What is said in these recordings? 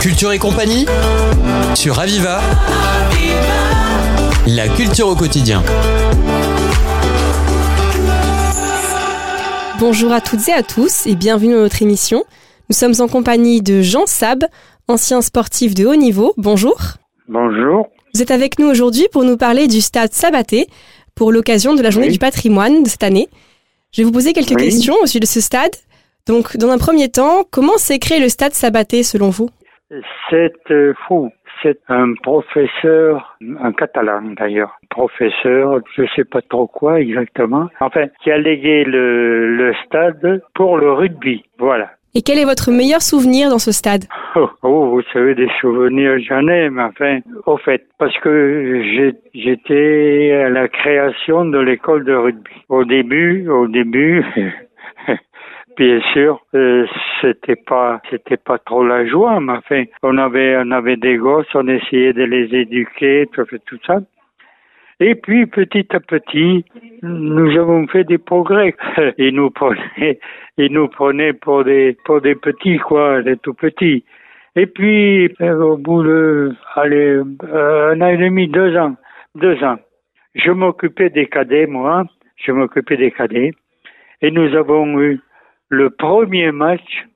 Culture et compagnie sur Aviva. La culture au quotidien. Bonjour à toutes et à tous et bienvenue dans notre émission. Nous sommes en compagnie de Jean Sab, ancien sportif de haut niveau. Bonjour. Bonjour. Vous êtes avec nous aujourd'hui pour nous parler du stade Sabaté pour l'occasion de la journée Oui. du patrimoine de cette année. Je vais vous poser quelques Oui. questions au sujet de ce stade. Donc, dans un premier temps, comment s'est créé le stade Sabaté selon vous? C'est euh, fou. C'est un professeur, un catalan d'ailleurs, professeur, je sais pas trop quoi exactement, enfin, qui a légué le, le stade pour le rugby. Voilà. Et quel est votre meilleur souvenir dans ce stade? Oh, oh, vous savez, des souvenirs, j'en ai, mais enfin, au fait, parce que j'étais à la création de l'école de rugby. Au début, au début, bien sûr, euh, c'était pas, c'était pas trop la joie, mais on avait, on avait des gosses, on essayait de les éduquer, tout, tout ça. Et puis, petit à petit, nous avons fait des progrès. Ils nous prenaient, ils nous prenaient pour des, pour des petits, quoi, des tout petits. Et puis, euh, au bout de, allez, euh, un an et demi, deux ans, deux ans, je m'occupais des cadets, moi, je m'occupais des cadets, et nous avons eu le premier match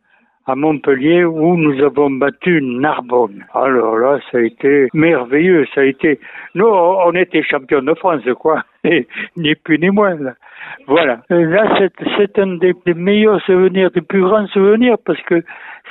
à Montpellier où nous avons battu Narbonne. Alors là, ça a été merveilleux, ça a été, nous, on était champions de France, quoi, ni plus ni moins, là. Voilà. Là, c'est, un des, meilleurs souvenirs, des plus grands souvenirs, parce que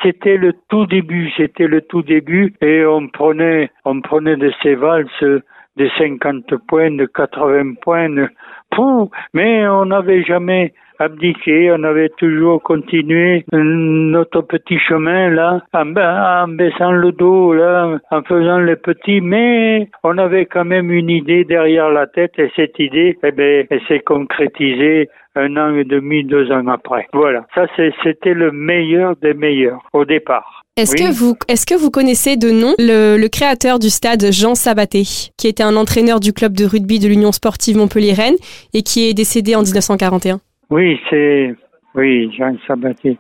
c'était le tout début, c'était le tout début, et on prenait, on prenait de ces valses de 50 points, de 80 points, Pouh, mais on n'avait jamais abdiqué, on avait toujours continué notre petit chemin là, en, en baissant le dos là, en faisant les petits, mais on avait quand même une idée derrière la tête et cette idée, eh ben, s'est concrétisée un an et demi, deux ans après. Voilà, ça c'était le meilleur des meilleurs au départ. Est-ce Oui. que vous est-ce que vous connaissez de nom le, le créateur du stade Jean Sabaté, qui était un entraîneur du club de rugby de l'Union sportive Montpellier-Rennes et qui est décédé en 1941 Oui, c'est oui, Jean Sabatier.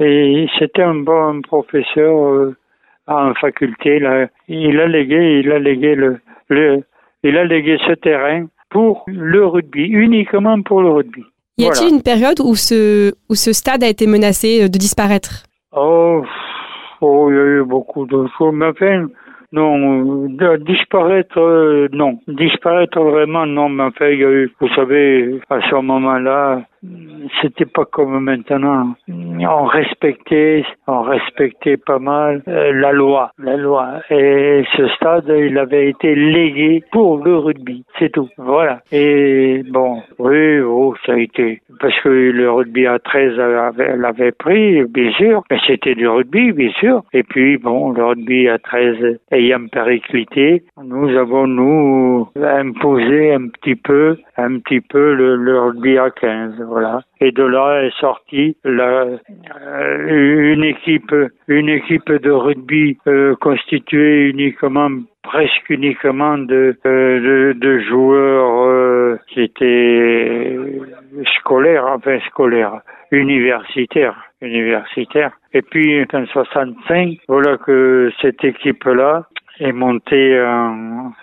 Et c'était un bon professeur euh, en faculté. Là. Il a légué, il a légué le, le, il a légué ce terrain pour le rugby, uniquement pour le rugby. Y a-t-il Voilà. une période où ce où ce stade a été menacé de disparaître? Oh, oh, il y a eu beaucoup de choses. Mais enfin, non, disparaître, euh, non. Disparaître vraiment, non. Mais enfin, il y a eu, vous savez, à ce moment-là, c'était pas comme maintenant. On respectait, on respectait pas mal euh, la loi, la loi. Et ce stade, il avait été légué pour le rugby, c'est tout. Voilà. Et bon, oui, oh, ça a été parce que le rugby à 13 avait- l'avait pris, bien sûr, mais c'était du rugby, bien sûr. Et puis bon, le rugby à 13 ayant périclité, nous avons nous imposé un petit peu, un petit peu le, le rugby à 15, voilà. Et de là est sortie euh, une équipe, une équipe de rugby euh, constituée uniquement presque uniquement de, euh, de, joueurs qui étaient scolaires, enfin scolaires, universitaires, universitaires. Et puis en 65, voilà que cette équipe-là est montée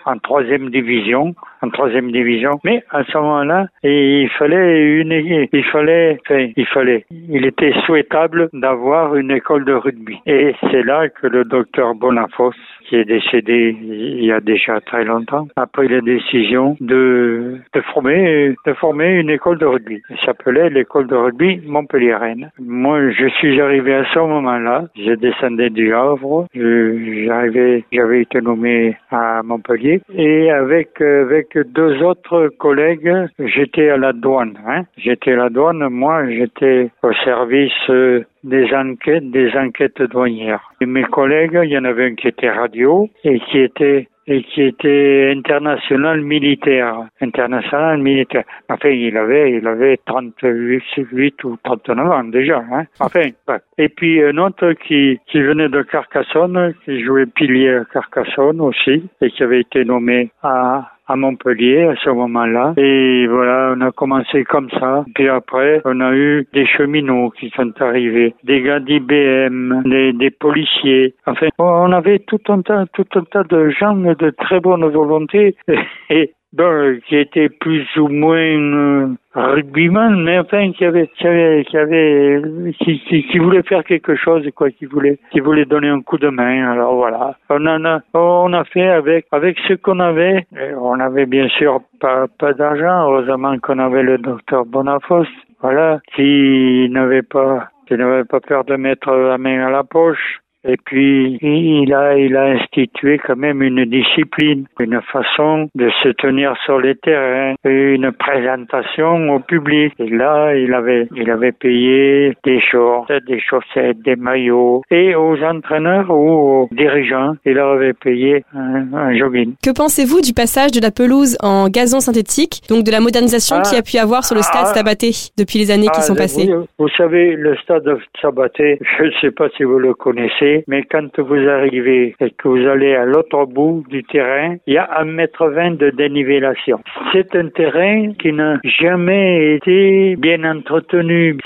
en troisième division, en troisième division. Mais à ce moment-là, il fallait une, il fallait, enfin, il fallait, il était souhaitable d'avoir une école de rugby. Et c'est là que le docteur Bonafos, qui est décédé il y a déjà très longtemps, a pris la décision de, former, de former une école de rugby. Elle s'appelait l'école de rugby Montpellier-Rennes. Moi, je suis arrivé à ce moment-là. Je descendais du Havre. Je- J'arrivais, j'avais été nommé à Montpellier. Et avec, euh, deux autres collègues, j'étais à la douane. Hein. J'étais à la douane. Moi, j'étais au service euh, des enquêtes, des enquêtes douanières. Et mes collègues, il y en avait un qui était radio et qui était et qui était international militaire, international militaire. Enfin, il avait, il avait 38 ou 39 ans déjà. Hein. Enfin, ouais. et puis un autre qui, qui venait de Carcassonne, qui jouait pilier à Carcassonne aussi, et qui avait été nommé à, à Montpellier à ce moment-là. Et voilà, on a commencé comme ça. Puis après, on a eu des cheminots qui sont arrivés, des gars d'IBM, des, des policiers. Enfin, on avait tout un tas, tout un tas de gens de très bonne volonté et bon, qui étaient plus ou moins rugbyman, mais enfin qui avait, qui avait, qui avait, qui, qui, qui, voulait faire quelque chose, quoi, qui voulait, qui voulait donner un coup de main. Alors voilà, on en a, on a fait avec, avec ce qu'on avait. Et on avait bien sûr pas, pas d'argent. Heureusement qu'on avait le docteur Bonafos, voilà, qui n'avait pas, qui n'avait pas peur de mettre la main à la poche. Et puis, il a, il a institué quand même une discipline, une façon de se tenir sur les terrains, une présentation au public. Et là, il avait, il avait payé des shorts, des chaussettes, des maillots. Et aux entraîneurs ou aux dirigeants, il leur avait payé un, un jogging. Que pensez-vous du passage de la pelouse en gazon synthétique, donc de la modernisation Ah. qu'il y a pu avoir sur le stade Ah. Sabaté depuis les années qui Ah, sont passées? Vous, vous savez, le stade de Sabaté, je ne sais pas si vous le connaissez, mais quand vous arrivez et que vous allez à l'autre bout du terrain, il y a un mètre vingt de dénivellation. C'est un terrain qui n'a jamais été bien entretenu.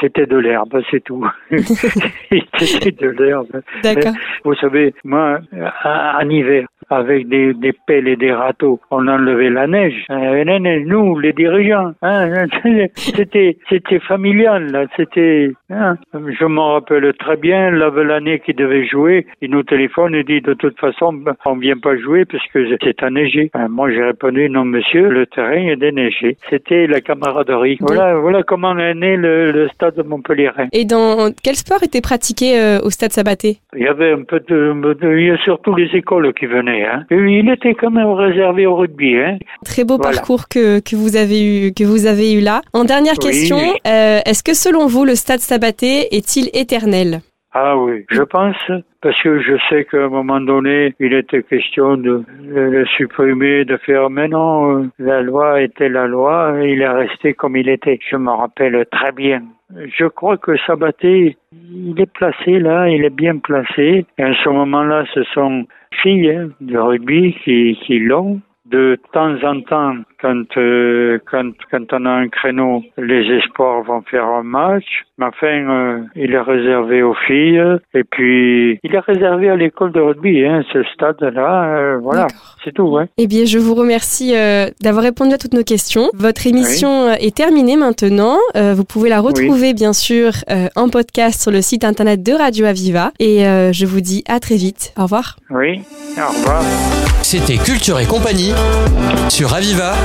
C'était de l'herbe, c'est tout. C'était de l'herbe. D'accord. Vous savez, moi, en hiver, avec des, des pelles et des râteaux, on enlevait la neige. Euh, la neige, nous, les dirigeants, hein, c'était, c'était familial, là, c'était, hein. je m'en rappelle très bien, la- l'année qui devait jouer, il nous téléphone et dit, de toute façon, on vient pas jouer parce que c'est enneigé. Moi, j'ai répondu, non, monsieur, le terrain est déneigé. C'était la camaraderie. Voilà, voilà comment est né le, le stade de Montpellier. Et dans quel sport était pratiqué euh, au stade Sabaté? Il y avait un peu de, de- il y a surtout les écoles qui venaient. Hein. Il était quand même réservé au rugby. Hein. Très beau Voilà. parcours que, que vous avez eu que vous avez eu là. En dernière Oui. question, euh, est-ce que selon vous le stade Sabaté est-il éternel? Ah oui, je pense, parce que je sais qu'à un moment donné, il était question de, le supprimer, de faire, mais non, euh, la loi était la loi, il est resté comme il était. Je me rappelle très bien. Je crois que Sabaté, il est placé là, il est bien placé. Et à ce moment-là, ce sont filles hein, de rugby qui, qui l'ont. De temps en temps, quand, euh, quand, quand on a un créneau, les espoirs vont faire un match. Mais enfin, euh, il est réservé aux filles. Et puis, il est réservé à l'école de rugby, hein, ce stade-là. euh, voilà, c'est tout. Hein. Eh bien, je vous remercie euh, d'avoir répondu à toutes nos questions. Votre émission euh, est terminée maintenant. Euh, vous pouvez la retrouver, bien sûr, euh, en podcast sur le site internet de Radio Aviva. Et euh, je vous dis à très vite. Au revoir. Oui, au revoir. C'était Culture et compagnie sur Aviva.